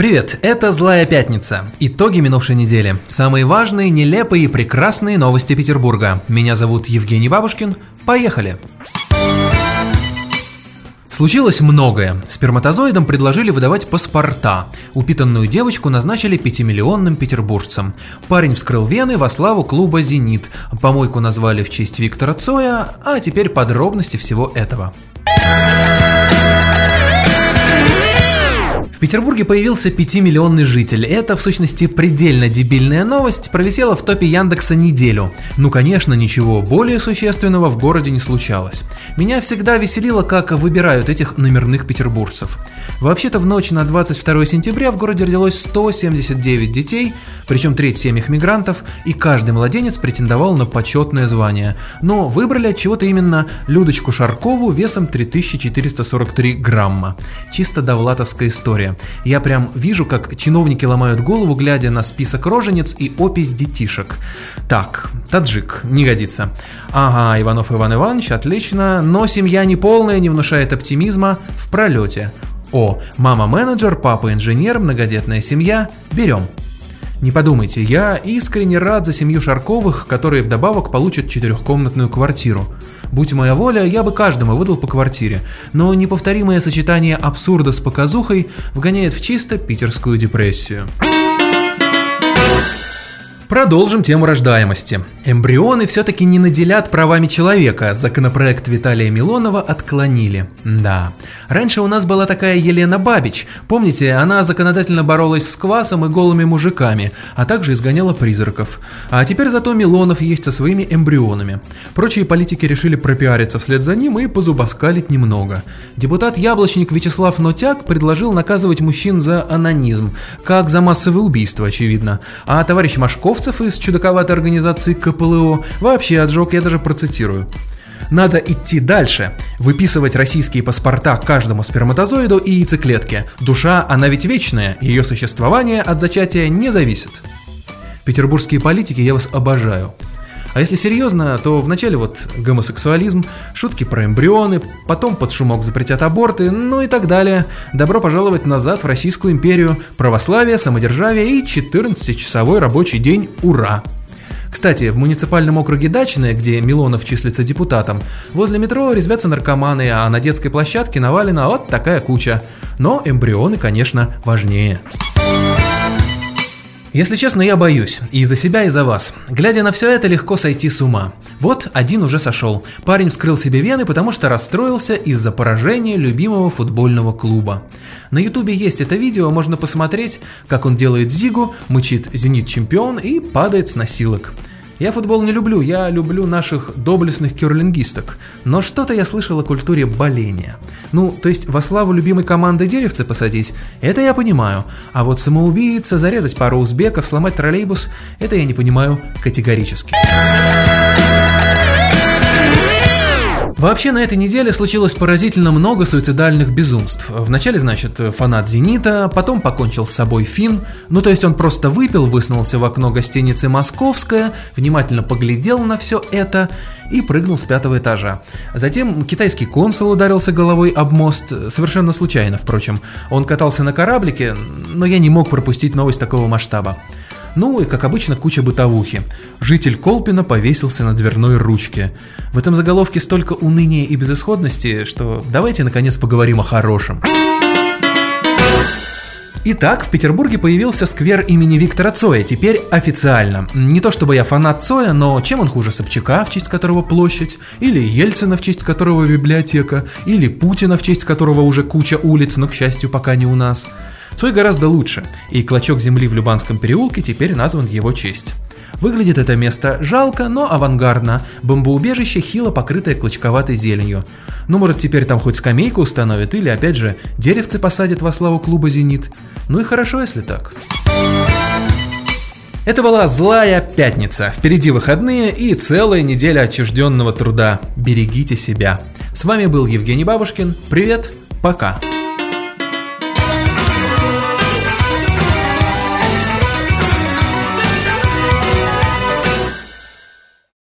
Привет, это «Злая пятница». Итоги минувшей недели. Самые важные, нелепые и прекрасные новости Петербурга. Меня зовут Евгений Бабушкин. Поехали! Случилось многое. Сперматозоидам предложили выдавать паспорта. Упитанную девочку назначили пятимиллионным петербуржцем. Парень вскрыл вены во славу клуба «Зенит». Помойку назвали в честь Виктора Цоя, а теперь подробности всего этого. Петербурге появился 5-миллионный житель. Это, в сущности, предельно дебильная новость, провисела в топе Яндекса неделю. Ну, конечно, ничего более существенного в городе не случалось. Меня всегда веселило, как выбирают этих номерных петербуржцев. Вообще-то в ночь на 22 сентября в городе родилось 179 детей, причем треть семьях мигрантов, и каждый младенец претендовал на почетное звание. Но выбрали от чего-то именно Людочку Шаркову весом 3443 грамма. Чисто довлатовская история. Я прям вижу, как чиновники ломают голову, глядя на список роженец и опись детишек. Так, таджик, не годится. Ага, Иванов Иван Иванович, отлично, но семья не полная, не внушает оптимизма в пролете. О, мама менеджер, папа инженер, многодетная семья, берем. Не подумайте, я искренне рад за семью Шарковых, которые вдобавок получат четырехкомнатную квартиру. Будь моя воля, я бы каждому выдал по квартире, но неповторимое сочетание абсурда с показухой вгоняет в чисто питерскую депрессию. Продолжим тему рождаемости. Эмбрионы все-таки не наделят правами человека, законопроект Виталия Милонова отклонили. Да. Раньше у нас была такая Елена Бабич. Помните, она законодательно боролась с квасом и голыми мужиками, а также изгоняла призраков. А теперь зато Милонов есть со своими эмбрионами. Прочие политики решили пропиариться вслед за ним и позубоскалить немного. Депутат Яблочник Вячеслав Нотяк предложил наказывать мужчин за анонизм, как за массовые убийства, очевидно. А товарищ Машков торговцев из чудаковатой организации КПЛО вообще отжег, я даже процитирую. Надо идти дальше, выписывать российские паспорта каждому сперматозоиду и яйцеклетке. Душа, она ведь вечная, ее существование от зачатия не зависит. Петербургские политики, я вас обожаю. А если серьезно, то вначале вот гомосексуализм, шутки про эмбрионы, потом под шумок запретят аборты, ну и так далее. Добро пожаловать назад в Российскую империю, православие, самодержавие и 14-часовой рабочий день, ура! Кстати, в муниципальном округе Дачное, где Милонов числится депутатом, возле метро резвятся наркоманы, а на детской площадке навалена вот такая куча. Но эмбрионы, конечно, важнее. Если честно, я боюсь. И за себя, и за вас. Глядя на все это, легко сойти с ума. Вот один уже сошел. Парень вскрыл себе вены, потому что расстроился из-за поражения любимого футбольного клуба. На ютубе есть это видео, можно посмотреть, как он делает зигу, мычит «Зенит чемпион» и падает с носилок. Я футбол не люблю, я люблю наших доблестных кюрлингисток. Но что-то я слышал о культуре боления. Ну, то есть во славу любимой команды деревцы посадить, это я понимаю. А вот самоубийца, зарезать пару узбеков, сломать троллейбус, это я не понимаю категорически. Вообще на этой неделе случилось поразительно много суицидальных безумств. Вначале, значит, фанат «Зенита», потом покончил с собой Фин, ну то есть он просто выпил, высунулся в окно гостиницы «Московская», внимательно поглядел на все это и прыгнул с пятого этажа. Затем китайский консул ударился головой об мост, совершенно случайно, впрочем. Он катался на кораблике, но я не мог пропустить новость такого масштаба. Ну и, как обычно, куча бытовухи. Житель Колпина повесился на дверной ручке. В этом заголовке столько уныния и безысходности, что давайте наконец поговорим о хорошем. Итак, в Петербурге появился сквер имени Виктора Цоя, теперь официально. Не то чтобы я фанат Цоя, но чем он хуже Собчака, в честь которого площадь, или Ельцина, в честь которого библиотека, или Путина, в честь которого уже куча улиц, но, к счастью, пока не у нас. Цой гораздо лучше, и клочок земли в Любанском переулке теперь назван в его честь. Выглядит это место жалко, но авангардно. Бомбоубежище хило покрытое клочковатой зеленью. Ну, может, теперь там хоть скамейку установят, или, опять же, деревцы посадят во славу клуба «Зенит». Ну и хорошо, если так. Это была злая пятница. Впереди выходные и целая неделя отчужденного труда. Берегите себя. С вами был Евгений Бабушкин. Привет, пока.